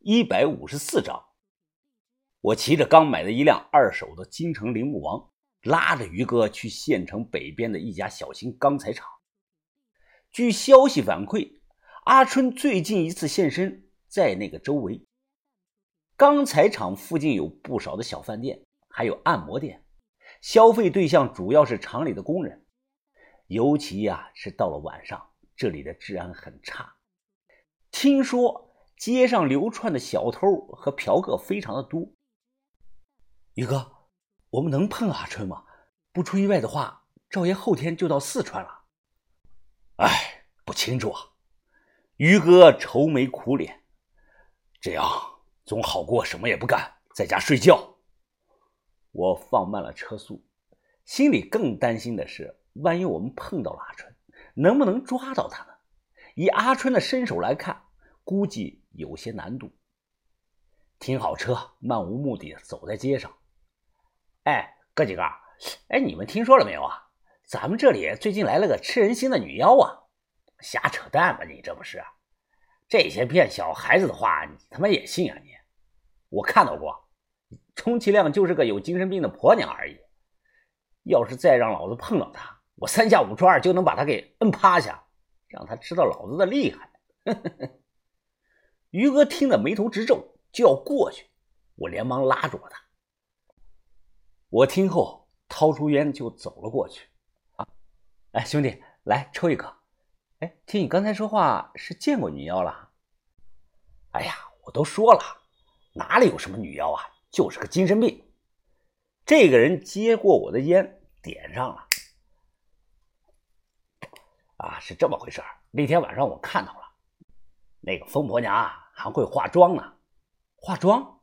一百五十四章，我骑着刚买的一辆二手的京城铃木王，拉着于哥去县城北边的一家小型钢材厂。据消息反馈，阿春最近一次现身在那个周围。钢材厂附近有不少的小饭店，还有按摩店，消费对象主要是厂里的工人。尤其呀，是到了晚上，这里的治安很差。听说。街上流窜的小偷和嫖客非常的多。宇哥，我们能碰阿春吗？不出意外的话，赵爷后天就到四川了。哎，不清楚啊。于哥愁眉苦脸，这样总好过什么也不干，在家睡觉。我放慢了车速，心里更担心的是，万一我们碰到了阿春，能不能抓到他呢？以阿春的身手来看，估计。有些难度。停好车，漫无目的走在街上。哎，哥几个，哎，你们听说了没有啊？咱们这里最近来了个吃人心的女妖啊！瞎扯淡吧，你这不是？这些骗小孩子的话，你他妈也信啊你？我看到过，充其量就是个有精神病的婆娘而已。要是再让老子碰到她，我三下五除二就能把她给摁趴下，让她知道老子的厉害。于哥听得眉头直皱，就要过去，我连忙拉住了他。我听后掏出烟就走了过去。啊，哎，兄弟，来抽一颗。哎，听你刚才说话是见过女妖了？哎呀，我都说了，哪里有什么女妖啊，就是个精神病。这个人接过我的烟，点上了。啊，是这么回事那天晚上我看到。那个疯婆娘啊还会化妆呢，化妆？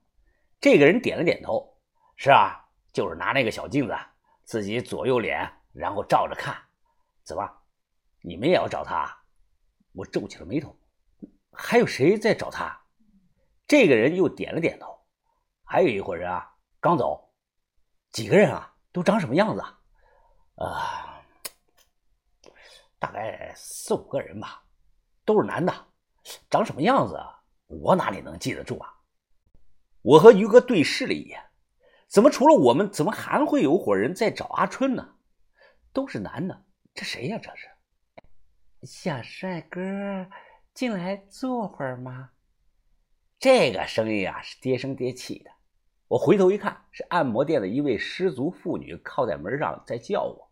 这个人点了点头，是啊，就是拿那个小镜子，自己左右脸，然后照着看。怎么，你们也要找他？我皱起了眉头。还有谁在找他？这个人又点了点头。还有一伙人啊，刚走。几个人啊？都长什么样子啊？啊，大概四五个人吧，都是男的。长什么样子啊，我哪里能记得住啊？我和于哥对视了一眼，怎么除了我们，怎么还会有伙人在找阿春呢？都是男的，这谁呀？这是小帅哥，进来坐会儿吗？这个声音啊，是爹声爹气的。我回头一看，是按摩店的一位失足妇女靠在门上在叫我。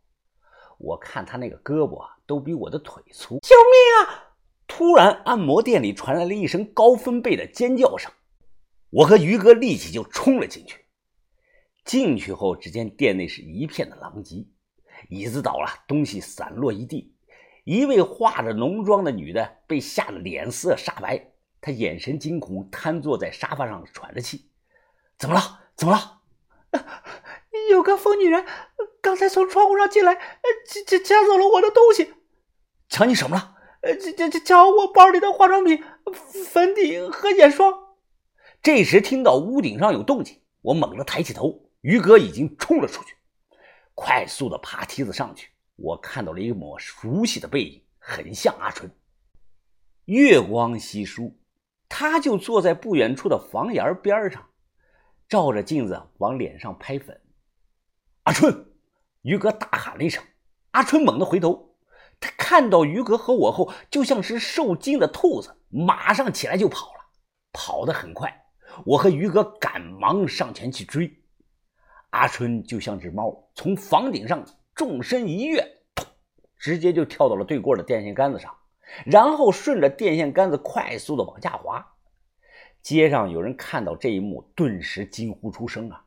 我看她那个胳膊都比我的腿粗，救命啊！突然，按摩店里传来了一声高分贝的尖叫声，我和于哥立即就冲了进去。进去后，只见店内是一片的狼藉，椅子倒了，东西散落一地。一位化着浓妆的女的被吓得脸色煞白，她眼神惊恐，瘫坐在沙发上喘着气。怎么了？怎么了？有个疯女人刚才从窗户上进来，抢抢抢走了我的东西。抢你什么了？呃，这这这瞧我包里的化妆品、粉底和眼霜。这时听到屋顶上有动静，我猛地抬起头，于哥已经冲了出去，快速的爬梯子上去。我看到了一抹熟悉的背影，很像阿春。月光稀疏，他就坐在不远处的房檐边上，照着镜子往脸上拍粉。阿春，于哥大喊了一声，阿春猛地回头。他看到于哥和我后，就像是受惊的兔子，马上起来就跑了，跑得很快。我和于哥赶忙上前去追。阿春就像只猫，从房顶上纵身一跃，直接就跳到了对过的电线杆子上，然后顺着电线杆子快速的往下滑。街上有人看到这一幕，顿时惊呼出声啊！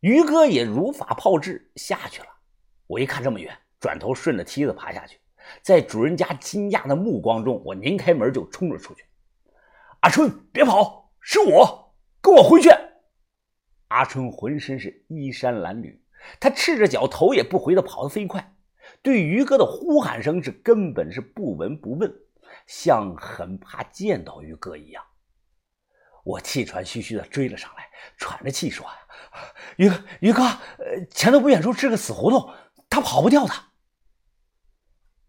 于哥也如法炮制下去了。我一看这么远。转头顺着梯子爬下去，在主人家惊讶的目光中，我拧开门就冲了出去。阿春，别跑，是我，跟我回去。阿春浑身是衣衫褴褛，他赤着脚，头也不回的跑得飞快，对于哥的呼喊声是根本是不闻不问，像很怕见到于哥一样。我气喘吁吁的追了上来，喘着气说：“于，于哥，呃，前头不远处是个死胡同，他跑不掉的。”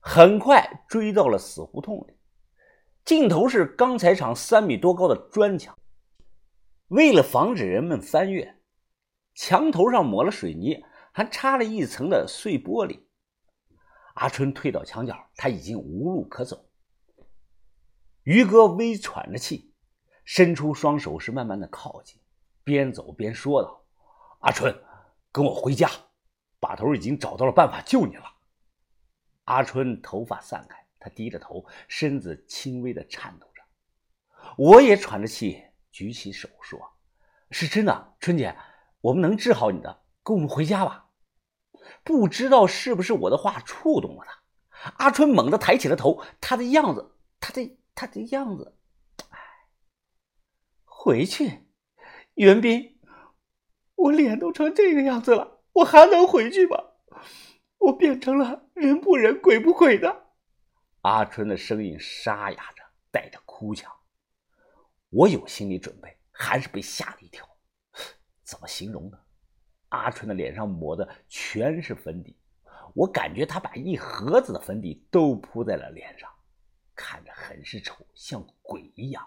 很快追到了死胡同里，尽头是钢材厂三米多高的砖墙。为了防止人们翻越，墙头上抹了水泥，还插了一层的碎玻璃。阿春退到墙角，他已经无路可走。于哥微喘着气，伸出双手，是慢慢的靠近，边走边说道：“阿春，跟我回家，把头已经找到了办法救你了。”阿春头发散开，他低着头，身子轻微的颤抖着。我也喘着气，举起手说：“是真的，春姐，我们能治好你的，跟我们回家吧。”不知道是不是我的话触动了他，阿春猛地抬起了头，他的样子，他的。他的样子，哎，回去，袁斌，我脸都成这个样子了，我还能回去吗？我变成了人不人鬼不鬼的。阿春的声音沙哑着，带着哭腔。我有心理准备，还是被吓了一跳。怎么形容呢？阿春的脸上抹的全是粉底，我感觉他把一盒子的粉底都铺在了脸上。看着很是丑，像鬼一样。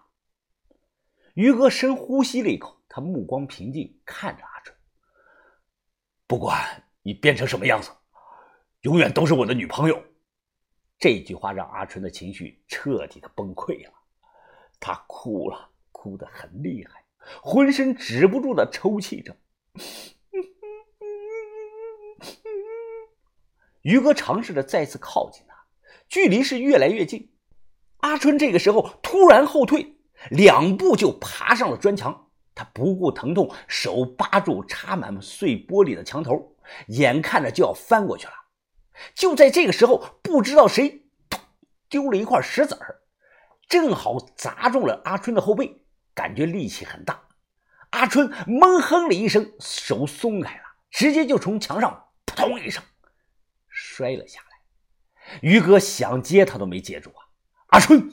于哥深呼吸了一口，他目光平静，看着阿春。不管你变成什么样子，永远都是我的女朋友。这句话让阿春的情绪彻底的崩溃了，他哭了，哭得很厉害，浑身止不住的抽泣着。于哥尝试着再次靠近他，距离是越来越近。阿春这个时候突然后退两步，就爬上了砖墙。他不顾疼痛，手扒住插满碎玻璃的墙头，眼看着就要翻过去了。就在这个时候，不知道谁丢了一块石子儿，正好砸中了阿春的后背，感觉力气很大。阿春闷哼了一声，手松开了，直接就从墙上扑通一声摔了下来。于哥想接他都没接住啊！阿春，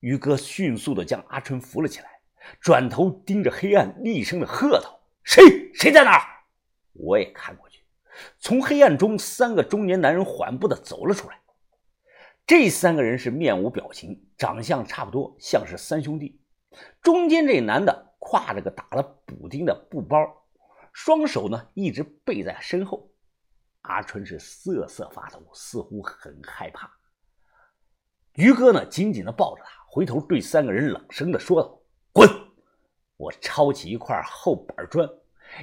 于哥迅速的将阿春扶了起来，转头盯着黑暗，厉声的喝道：“谁？谁在那儿？”我也看过，从黑暗中，三个中年男人缓步的走了出来。这三个人是面无表情，长相差不多，像是三兄弟。中间这男的挎着个打了补丁的布包，双手呢一直背在身后。阿春是瑟瑟发抖，似乎很害怕。于哥呢，紧紧的抱着他，回头对三个人冷声的说道：“滚！”我抄起一块厚板砖，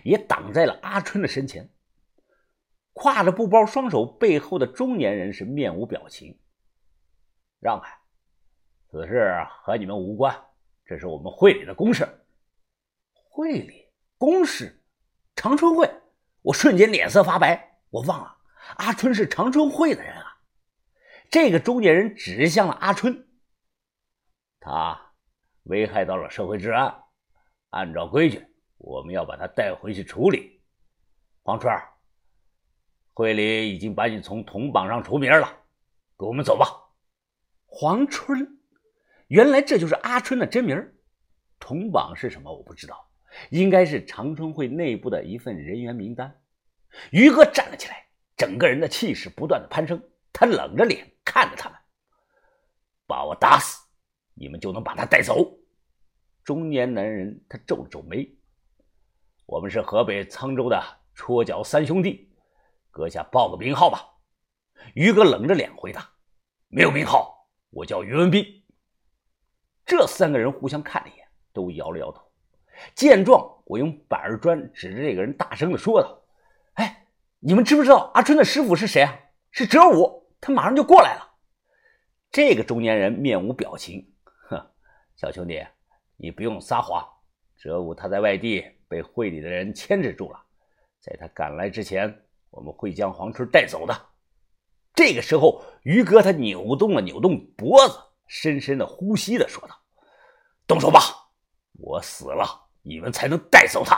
也挡在了阿春的身前。挎着布包、双手背后的中年人是面无表情，让开，此事和你们无关，这是我们会里的公事。会里公事，长春会，我瞬间脸色发白，我忘了阿春是长春会的人啊。这个中年人指向了阿春，他危害到了社会治安，按照规矩，我们要把他带回去处理。黄春，会里已经把你从铜榜上除名了，跟我们走吧。黄春，原来这就是阿春的真名。铜榜是什么？我不知道，应该是长春会内部的一份人员名单。于哥站了起来，整个人的气势不断的攀升，他冷着脸。看着他们，把我打死，你们就能把他带走。中年男人他皱了皱眉：“我们是河北沧州的戳脚三兄弟，阁下报个名号吧。”于哥冷着脸回答：“没有名号，我叫于文斌。”这三个人互相看了一眼，都摇了摇头。见状，我用板砖指着这个人，大声的说道：“哎，你们知不知道阿春的师傅是谁啊？是哲武。”他马上就过来了。这个中年人面无表情，哼，小兄弟，你不用撒谎。哲武他在外地被会里的人牵制住了，在他赶来之前，我们会将黄春带走的。这个时候，于哥他扭动了扭动脖子，深深的呼吸的说道：“动手吧，我死了，你们才能带走他。”